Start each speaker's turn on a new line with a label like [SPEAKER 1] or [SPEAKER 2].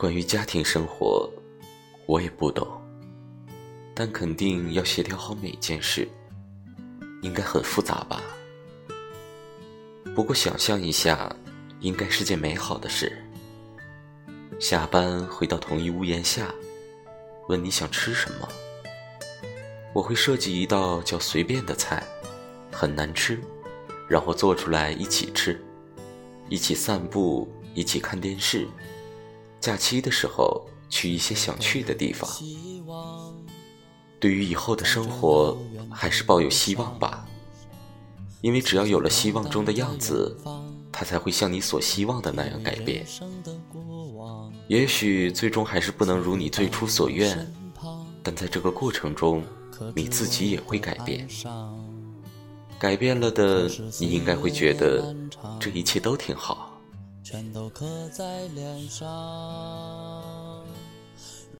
[SPEAKER 1] 关于家庭生活，我也不懂，但肯定要协调好每件事，应该很复杂吧。不过想象一下，应该是件美好的事。下班回到同一屋檐下，问你想吃什么，我会设计一道叫“随便”的菜，很难吃，然后做出来一起吃，一起散步，一起看电视。假期的时候去一些想去的地方。对于以后的生活，还是抱有希望吧。因为只要有了希望中的样子，它才会像你所希望的那样改变。也许最终还是不能如你最初所愿，但在这个过程中，你自己也会改变。改变了的，你应该会觉得这一切都挺好。全都刻在脸上。